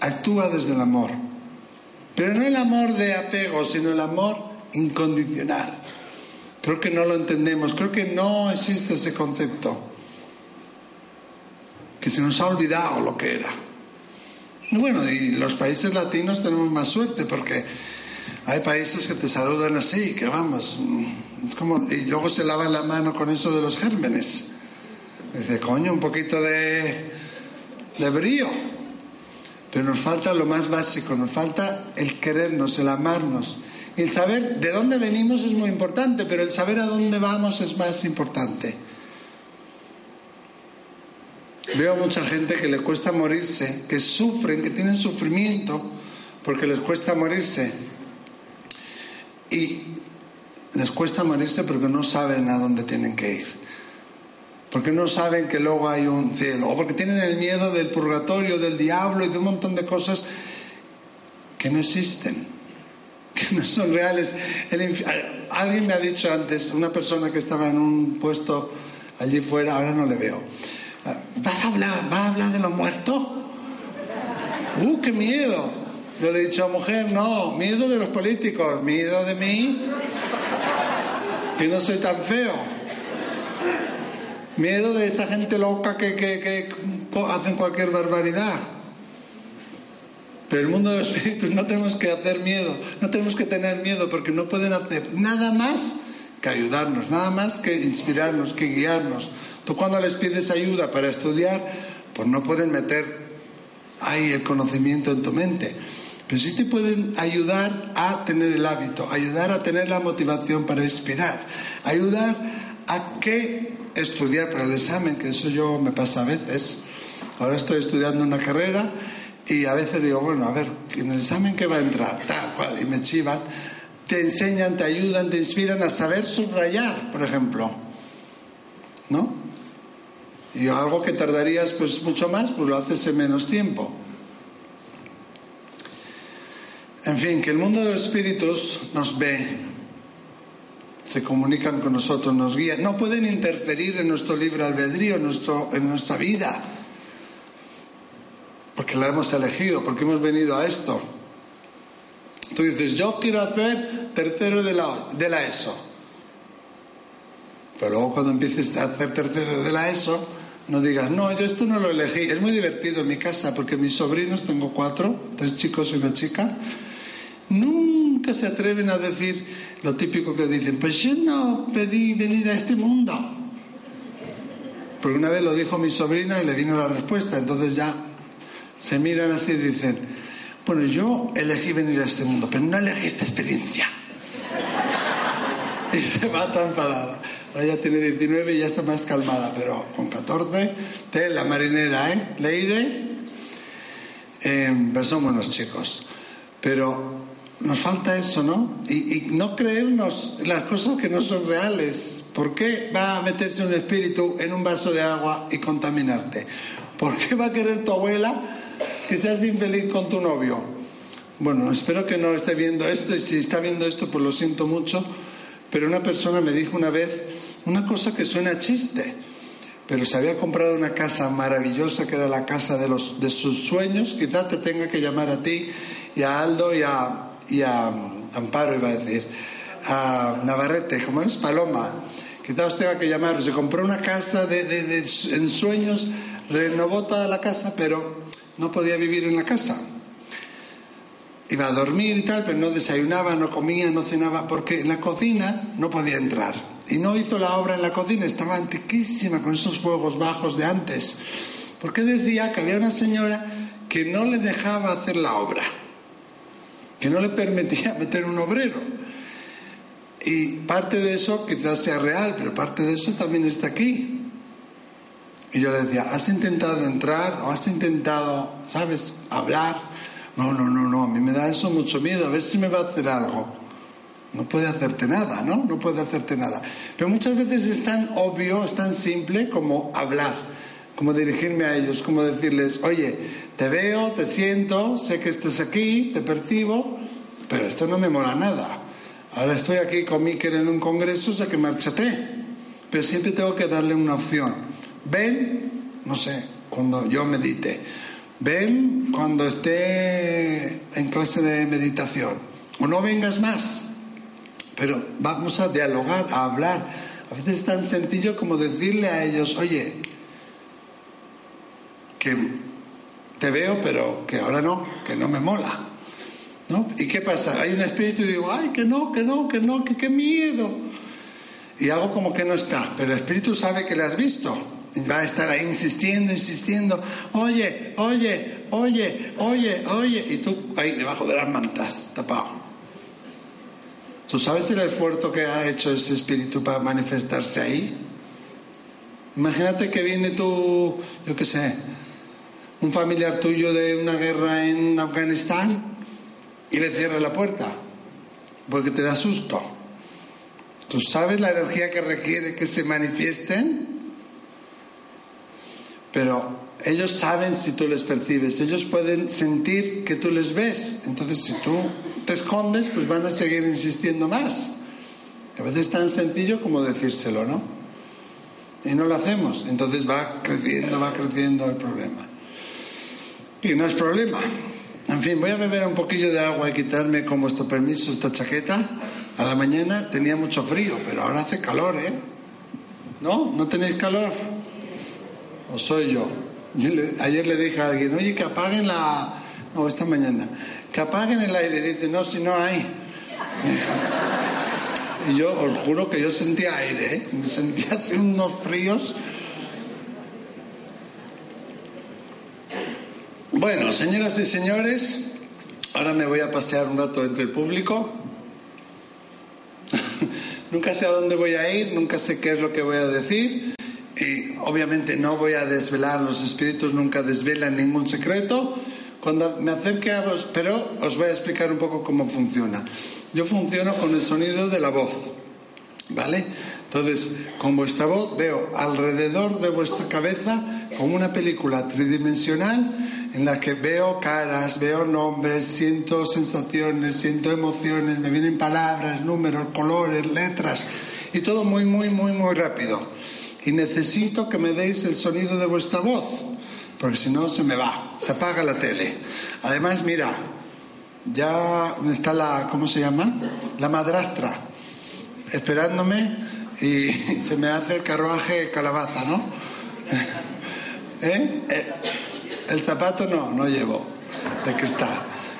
actúa desde el amor. Pero no el amor de apego, sino el amor incondicional. Creo que no lo entendemos, creo que no existe ese concepto. Que se nos ha olvidado lo que era. Bueno, y los países latinos tenemos más suerte porque hay países que te saludan así, que vamos, es como, y luego se lavan la mano con eso de los gérmenes. Dice, coño, un poquito de, de brío. Pero nos falta lo más básico, nos falta el querernos, el amarnos. Y el saber de dónde venimos es muy importante, pero el saber a dónde vamos es más importante. Veo mucha gente que le cuesta morirse, que sufren, que tienen sufrimiento porque les cuesta morirse. Y les cuesta morirse porque no saben a dónde tienen que ir. Porque no saben que luego hay un cielo. O porque tienen el miedo del purgatorio, del diablo y de un montón de cosas que no existen, que no son reales. Alguien me ha dicho antes, una persona que estaba en un puesto allí fuera, ahora no le veo ¿Vas a hablar, ¿vas a hablar de los muertos? ¡Uh, qué miedo! Yo le he dicho a mujer, no, miedo de los políticos, miedo de mí, que no soy tan feo. Miedo de esa gente loca que, que, que hacen cualquier barbaridad. Pero el mundo de los espíritus no tenemos que hacer miedo, no tenemos que tener miedo porque no pueden hacer nada más que ayudarnos, nada más que inspirarnos, que guiarnos, Tú cuando les pides ayuda para estudiar, pues no pueden meter ahí el conocimiento en tu mente. Pero sí te pueden ayudar a tener el hábito, ayudar a tener la motivación para inspirar, ayudar a que estudiar para el examen, que eso yo me pasa a veces. Ahora estoy estudiando una carrera y a veces digo, bueno, a ver, en el examen que va a entrar, tal cual, y me chivan, te enseñan, te ayudan, te inspiran a saber subrayar, por ejemplo. ¿No? Y algo que tardarías pues mucho más, pues lo haces en menos tiempo. En fin, que el mundo de los espíritus nos ve, se comunican con nosotros, nos guían, no pueden interferir en nuestro libre albedrío, en, nuestro, en nuestra vida, porque la hemos elegido, porque hemos venido a esto. Tú dices, yo quiero hacer tercero de la, de la ESO. Pero luego cuando empieces a hacer tercero de la ESO, No digas, no, yo esto no lo elegí. Es muy divertido en mi casa porque mis sobrinos, tengo cuatro, tres chicos y una chica, nunca se atreven a decir lo típico que dicen, pues yo no pedí venir a este mundo. Porque una vez lo dijo mi sobrina y le vino la respuesta, entonces ya se miran así y dicen, bueno, yo elegí venir a este mundo, pero no elegí esta experiencia. Y se va tan enfadada. Ahora ya tiene 19 y ya está más calmada, pero con 14, de la marinera, ¿eh? Leire. Eh, son buenos chicos. Pero nos falta eso, ¿no? Y, no creernos las cosas que no son reales. ¿Por qué va a meterse un espíritu en un vaso de agua y contaminarte? ¿Por qué va a querer tu abuela que seas infeliz con tu novio? Bueno, espero que no esté viendo esto y si está viendo esto, pues lo siento mucho. Pero una persona me dijo una vez una cosa que suena chiste, pero se había comprado una casa maravillosa que era la casa de, los, de sus sueños. Quizás te tenga que llamar a ti y a Aldo y a, y a Amparo, iba a decir, a Navarrete, como es Paloma. Quizás tenga que llamar. Se compró una casa de, de, de, en sueños, renovó toda la casa, pero no podía vivir en la casa. Iba a dormir y tal, pero no desayunaba, no comía, no cenaba, porque en la cocina no podía entrar. Y no hizo la obra en la cocina, estaba antiquísima con esos fuegos bajos de antes. Porque decía que había una señora que no le dejaba hacer la obra, que no le permitía meter un obrero. Y parte de eso quizás sea real, pero parte de eso también está aquí. Y yo le decía, ¿has intentado entrar o has intentado, sabes, hablar? No, no, no, no, a mí me da eso mucho miedo, a ver si me va a hacer algo. No puede hacerte nada, ¿no? No puede hacerte nada. Pero muchas veces es tan obvio, es tan simple como hablar, como dirigirme a ellos, como decirles, oye, te veo, te siento, sé que estás aquí, te percibo, pero esto no me mola nada. Ahora estoy aquí con Miquel en un congreso, sea que marchate. Pero siempre tengo que darle una opción. Ven, no sé, cuando yo medite. Ven cuando esté en clase de meditación. O no vengas más. Pero vamos a dialogar, a hablar. A veces es tan sencillo como decirle a ellos, oye, que te veo, pero que ahora no, que no me mola. ¿No? ¿Y qué pasa? Hay un espíritu y digo, ay, que no, que no, que no, que qué miedo. Y hago como que no está, pero el espíritu sabe que le has visto. Y va a estar ahí insistiendo, insistiendo, oye, oye, oye, oye, oye. Y tú ahí debajo de las mantas, tapado. ¿Tú sabes el esfuerzo que ha hecho ese espíritu para manifestarse ahí? Imagínate que viene tú, yo qué sé, un familiar tuyo de una guerra en Afganistán y le cierra la puerta porque te da susto. ¿Tú sabes la energía que requiere que se manifiesten? Pero ellos saben si tú les percibes, ellos pueden sentir que tú les ves. Entonces, si tú te escondes, pues van a seguir insistiendo más. A veces es tan sencillo como decírselo, ¿no? Y no lo hacemos. Entonces va creciendo, va creciendo el problema. Y no es problema. En fin, voy a beber un poquillo de agua y quitarme con vuestro permiso esta chaqueta. A la mañana tenía mucho frío, pero ahora hace calor, ¿eh? ¿No? ¿No tenéis calor? ¿O soy yo? ayer le dije a alguien, oye, que apaguen la... No, esta mañana. Que apaguen el aire. Dice, no, si no hay. Y yo os juro que yo sentía aire, ¿eh? Sentía así unos fríos. Bueno, señoras y señores, ahora me voy a pasear un rato entre el público. nunca sé a dónde voy a ir, nunca sé qué es lo que voy a decir. Y obviamente no voy a desvelar, los espíritus nunca desvelan ningún secreto. Cuando me acerque a vos, pero os voy a explicar un poco cómo funciona. Yo funciono con el sonido de la voz, ¿vale? Entonces, con vuestra voz veo alrededor de vuestra cabeza como una película tridimensional en la que veo caras, veo nombres, siento sensaciones, siento emociones, me vienen palabras, números, colores, letras y todo muy, muy, muy, muy rápido. Y necesito que me deis el sonido de vuestra voz, porque si no se me va, se apaga la tele. Además, mira, ya está la, ¿cómo se llama? La madrastra, esperándome y se me hace el carruaje calabaza, ¿no? ¿Eh? ¿Eh? El zapato no, no llevo, de está.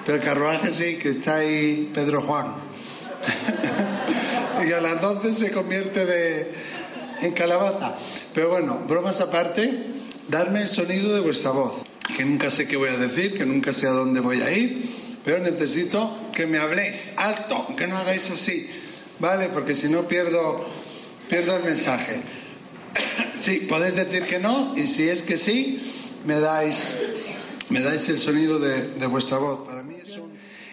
Pero el carruaje sí, que está ahí Pedro Juan. y a las 12 se convierte de, en calabaza. Pero bueno, bromas aparte, darme el sonido de vuestra voz, que nunca sé qué voy a decir, que nunca sé a dónde voy a ir, pero necesito que me habléis alto, que no hagáis así, ¿vale? Porque si no pierdo, pierdo el mensaje. Sí, podéis decir que no y si es que sí, me dais, me dais el sonido de, vuestra voz. Para mí es un...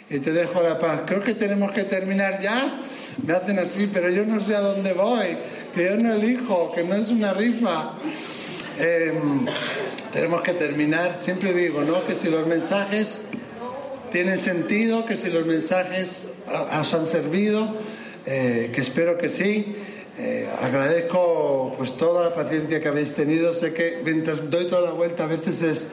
Y te dejo la paz. Creo que tenemos que terminar ya. Me hacen así, pero yo no sé a dónde voy, que yo no elijo, que no es una rifa. Em, tenemos que terminar. Siempre digo, ¿no? Que si los mensajes tienen sentido, que si los mensajes os han servido, eh, que espero que sí. Eh, agradezco pues toda la paciencia que habéis tenido. Sé que mientras doy toda la vuelta a veces es,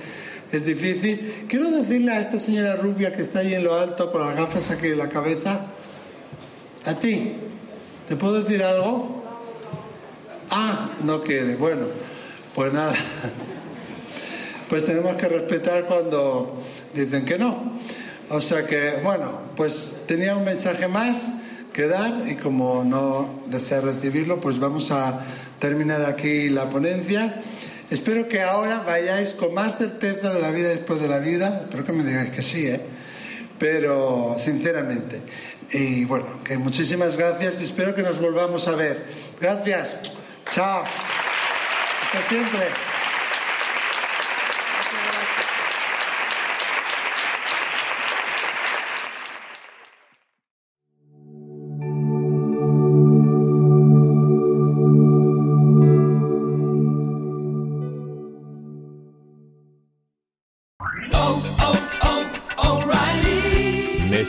es difícil. Quiero decirle a esta señora rubia que está ahí en lo alto con las gafas aquí en la cabeza, a ti, ¿te puedo decir algo? Ah, no quiere. Bueno, pues nada. Pues tenemos que respetar cuando dicen que no. O sea que, bueno, pues tenía un mensaje más que dar y como no desea recibirlo, pues vamos a terminar aquí la ponencia. Espero que ahora vayáis con más certeza de la vida después de la vida. Espero que me digáis que sí, ¿eh? Pero sinceramente. Y bueno, que muchísimas gracias y espero que nos volvamos a ver. Gracias. Chao. Hasta siempre.